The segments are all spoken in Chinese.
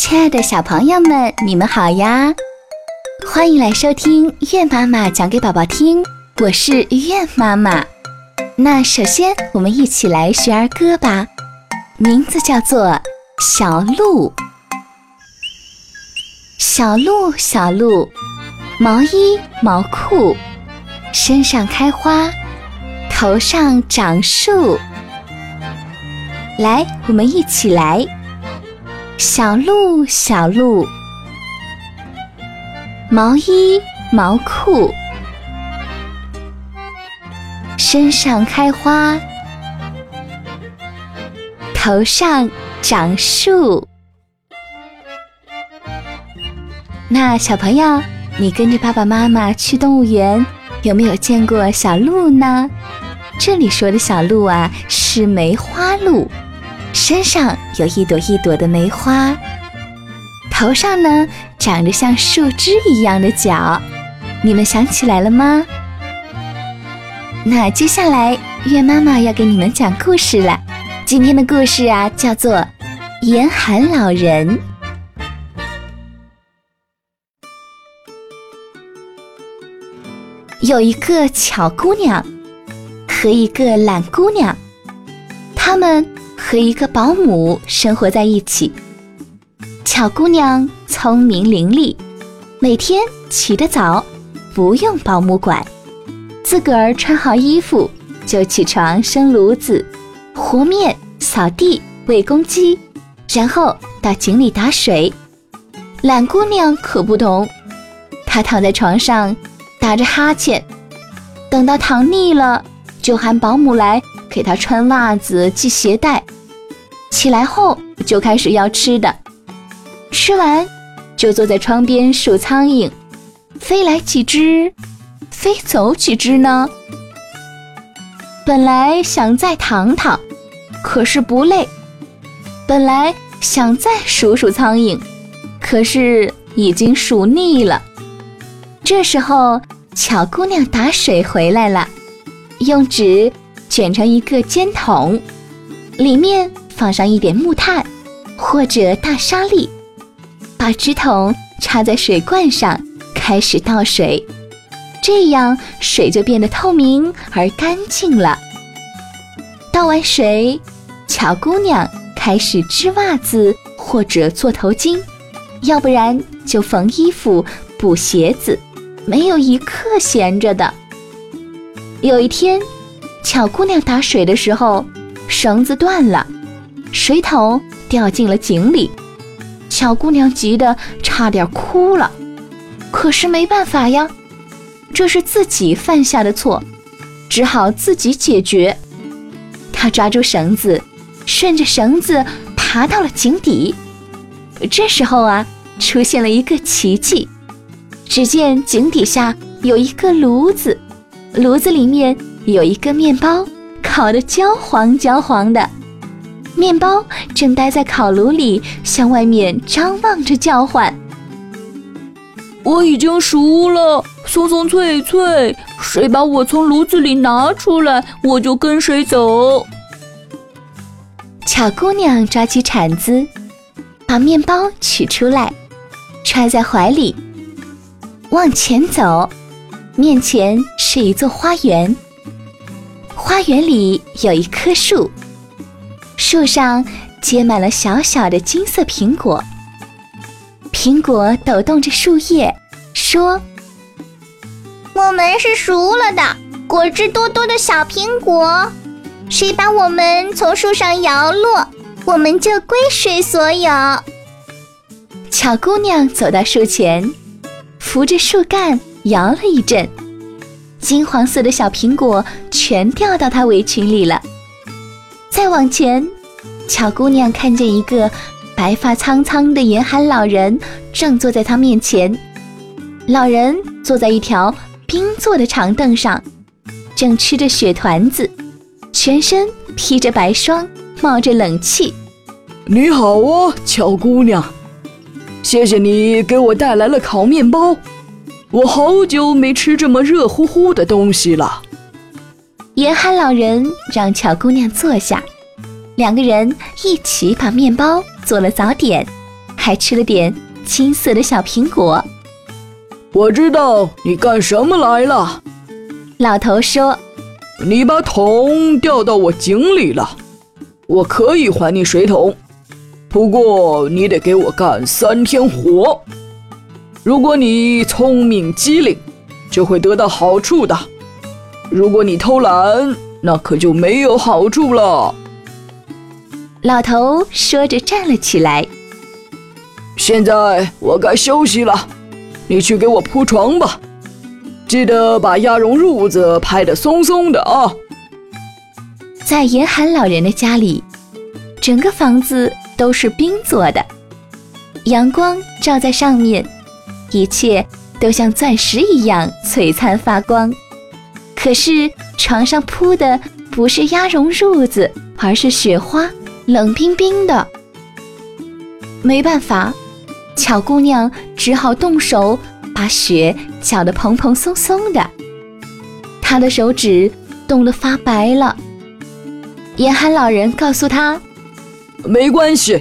亲爱的小朋友们，你们好呀！欢迎来收听月妈妈讲给宝宝听，我是月妈妈。那首先，我们一起来学儿歌吧，名字叫做《小鹿》。小鹿，小鹿，毛衣毛裤，身上开花，头上长树。来，我们一起来。小鹿，小鹿，毛衣毛裤，身上开花，头上长树。那小朋友，你跟着爸爸妈妈去动物园，有没有见过小鹿呢？这里说的小鹿啊，是梅花鹿。身上有一朵一朵的梅花，头上呢长着像树枝一样的角，你们想起来了吗？那接下来月妈妈要给你们讲故事了。今天的故事啊，叫做《严寒老人》。有一个巧姑娘和一个懒姑娘，她们。和一个保姆生活在一起。巧姑娘聪明伶俐，每天起得早，不用保姆管，自个儿穿好衣服就起床生炉子、和面、扫地、喂公鸡，然后到井里打水。懒姑娘可不同，她躺在床上打着哈欠，等到躺腻了，就喊保姆来给他穿袜子、系鞋带。起来后就开始要吃的，吃完就坐在窗边数苍蝇，飞来几只，飞走几只呢？本来想再躺躺，可是不累；本来想再数数苍蝇，可是已经数腻了。这时候，巧姑娘打水回来了，用纸卷成一个尖筒，里面。放上一点木炭或者大沙粒，把纸筒插在水罐上，开始倒水，这样水就变得透明而干净了。倒完水，巧姑娘开始织袜子或者做头巾，要不然就缝衣服、补鞋子，没有一刻闲着的。有一天，巧姑娘打水的时候，绳子断了。水桶掉进了井里，巧姑娘急得差点哭了。可是没办法呀，这是自己犯下的错，只好自己解决。她抓住绳子，顺着绳子爬到了井底。这时候啊，出现了一个奇迹。只见井底下有一个炉子，炉子里面有一个面包，烤得焦黄焦黄的。面包正待在烤炉里，向外面张望着，叫唤：“我已经熟了，松松脆脆，谁把我从炉子里拿出来，我就跟谁走。”巧姑娘抓起铲子，把面包取出来，揣在怀里，往前走。面前是一座花园，花园里有一棵树。树上结满了小小的金色苹果，苹果抖动着树叶，说：“我们是熟了的，果汁多多的小苹果。谁把我们从树上摇落，我们就归谁所有。”巧姑娘走到树前，扶着树干摇了一阵，金黄色的小苹果全掉到她围裙里了。再往前，巧姑娘看见一个白发苍苍的严寒老人正坐在她面前。老人坐在一条冰做的长凳上，正吃着雪团子，全身披着白霜，冒着冷气。你好啊，巧姑娘，谢谢你给我带来了烤面包。我好久没吃这么热乎乎的东西了。严寒老人让巧姑娘坐下，两个人一起把面包做了早点，还还吃了点青色的小苹果。我知道你干什么来了。老头说：“你把桶掉到我井里了，我可以还你水桶，不过你得给我干三天活。如果你聪明机灵，就会得到好处的；如果你偷懒，那可就没有好处了。”老头说着站了起来。现在我该休息了。你去给我铺床吧，记得把鸭绒褥子拍得松松的啊。在严寒老人的家里，整个房子都是冰做的，阳光照在上面，一切都像钻石一样璀璨发光。可是床上铺的不是鸭绒褥子，而是雪花，冷冰冰的。没办法。巧姑娘只好动手把雪搅得蓬蓬松松的，她的手指冻得发白了。严寒老人告诉她：“没关系，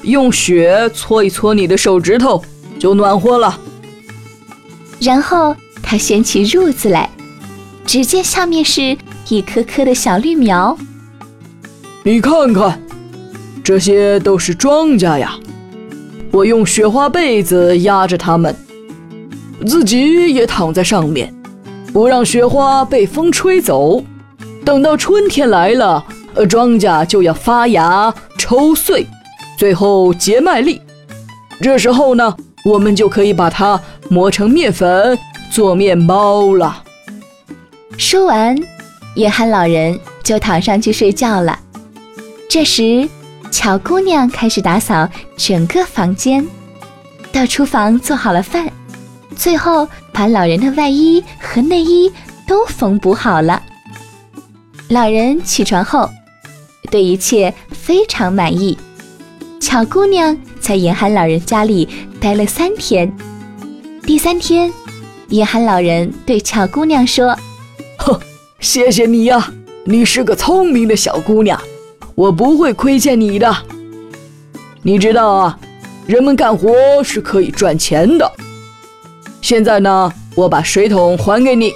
用雪搓一搓你的手指头，就暖和了。”然后他掀起褥子来，只见下面是一颗颗的小绿苗。你看看，这些都是庄稼呀。我用雪花被子压着它们，自己也躺在上面，不让雪花被风吹走。等到春天来了，呃，庄稼就要发芽、抽穗，最后结麦粒。这时候呢，我们就可以把它磨成面粉做面包了。说完，约翰老人就躺上去睡觉了。这时。巧姑娘开始打扫整个房间，到厨房做好了饭，最后把老人的外衣和内衣都缝补好了。老人起床后，对一切非常满意。巧姑娘在严寒老人家里待了三天，第三天，严寒老人对巧姑娘说：“哼，谢谢你呀，你是个聪明的小姑娘。”我不会亏欠你的，你知道啊，人们干活是可以赚钱的。现在呢，我把水桶还给你，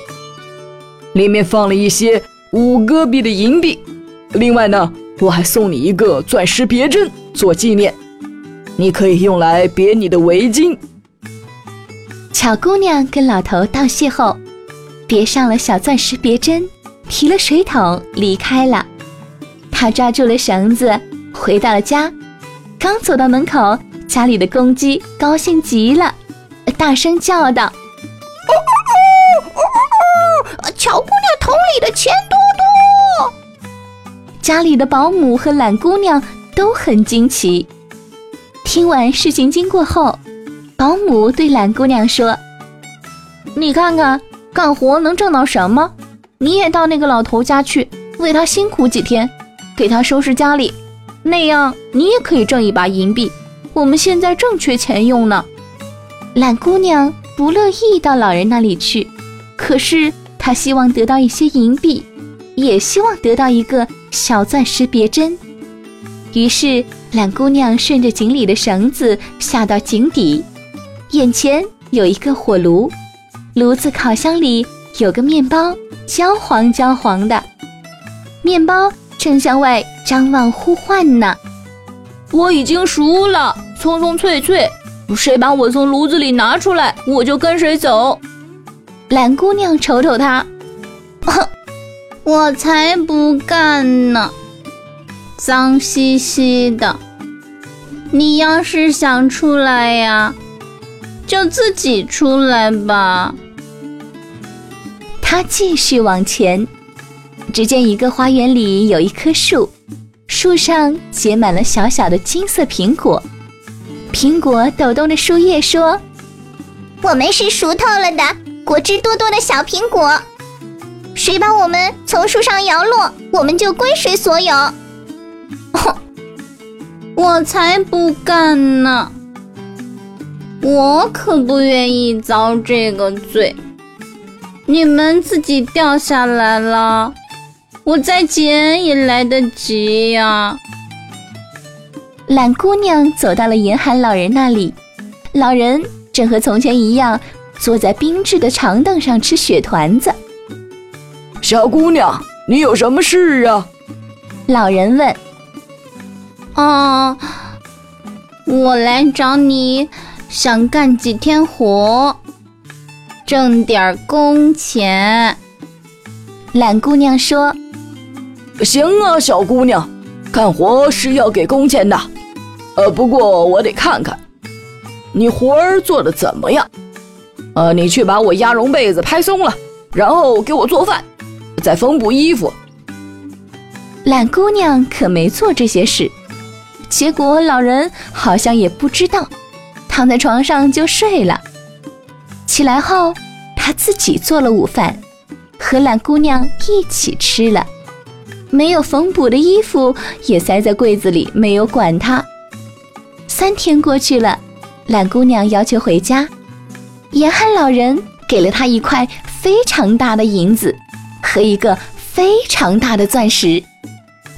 里面放了一些五戈币的银币，另外呢，我还送你一个钻石别针做纪念，你可以用来别你的围巾。巧姑娘跟老头道谢后，别上了小钻石别针，提了水桶离开了。他抓住了绳子，回到了家。刚走到门口，家里的公鸡高兴极了，大声叫道：“哦哦哦哦哦！巧姑娘桶里的钱多多！”家里的保姆和懒姑娘都很惊奇。听完事情经过后，保姆对懒姑娘说：“你看看，干活能挣到什么？你也到那个老头家去，为他辛苦几天。”给他收拾家里，那样你也可以挣一把银币。我们现在正缺钱用呢。懒姑娘不乐意到老人那里去，可是她希望得到一些银币，也希望得到一个小钻石别针。于是懒姑娘顺着井里的绳子下到井底，眼前有一个火炉，炉子烤箱里有个面包，焦黄焦黄的面包。正向外张望呼唤呢，我已经熟了，葱葱脆脆。谁把我从炉子里拿出来，我就跟谁走。懒姑娘瞅瞅他，哼我才不干呢，脏兮兮的。你要是想出来呀，就自己出来吧。他继续往前。只见一个花园里有一棵树，树上结满了小小的金色苹果。苹果抖动着树叶说：“我们是熟透了的，果汁多多的小苹果。谁把我们从树上摇落，我们就归谁所有。” 我才不干呢！我可不愿意遭这个罪。你们自己掉下来了。我再捡也来得及呀！懒姑娘走到了严寒老人那里，老人正和从前一样坐在冰制的长凳上吃雪团子。小姑娘，你有什么事啊？老人问。啊，我来找你，想干几天活，挣点工钱。懒姑娘说：“行啊，小姑娘，干活是要给工钱的。呃，不过我得看看你活儿做的怎么样。呃，你去把我鸭绒被子拍松了，然后给我做饭，再缝补衣服。”懒姑娘可没做这些事。结果老人好像也不知道，躺在床上就睡了。起来后，他自己做了午饭，和懒姑娘一起吃了。没有缝补的衣服也塞在柜子里，没有管他。三天过去了，懒姑娘要求回家，严寒老人给了她一块非常大的银子和一个非常大的钻石。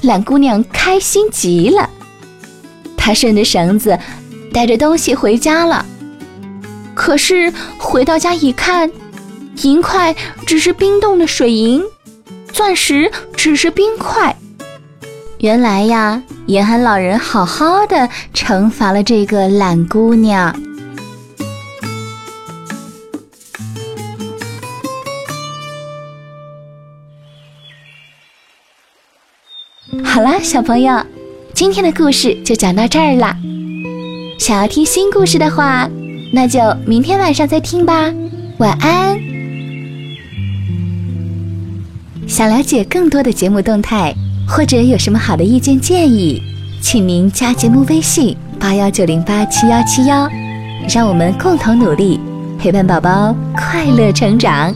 懒姑娘开心极了。他顺着绳子，带着东西回家了。可是回到家一看，银块只是冰冻的水银，钻石只是冰块。原来呀，严寒老人好好的惩罚了这个懒姑娘。好啦，小朋友。今天的故事就讲到这儿啦。想要听新故事的话，那就明天晚上再听吧。晚安。想了解更多的节目动态，或者有什么好的意见建议，请您加节目微信八幺九零八七幺七幺，让我们共同努力，陪伴宝宝快乐成长。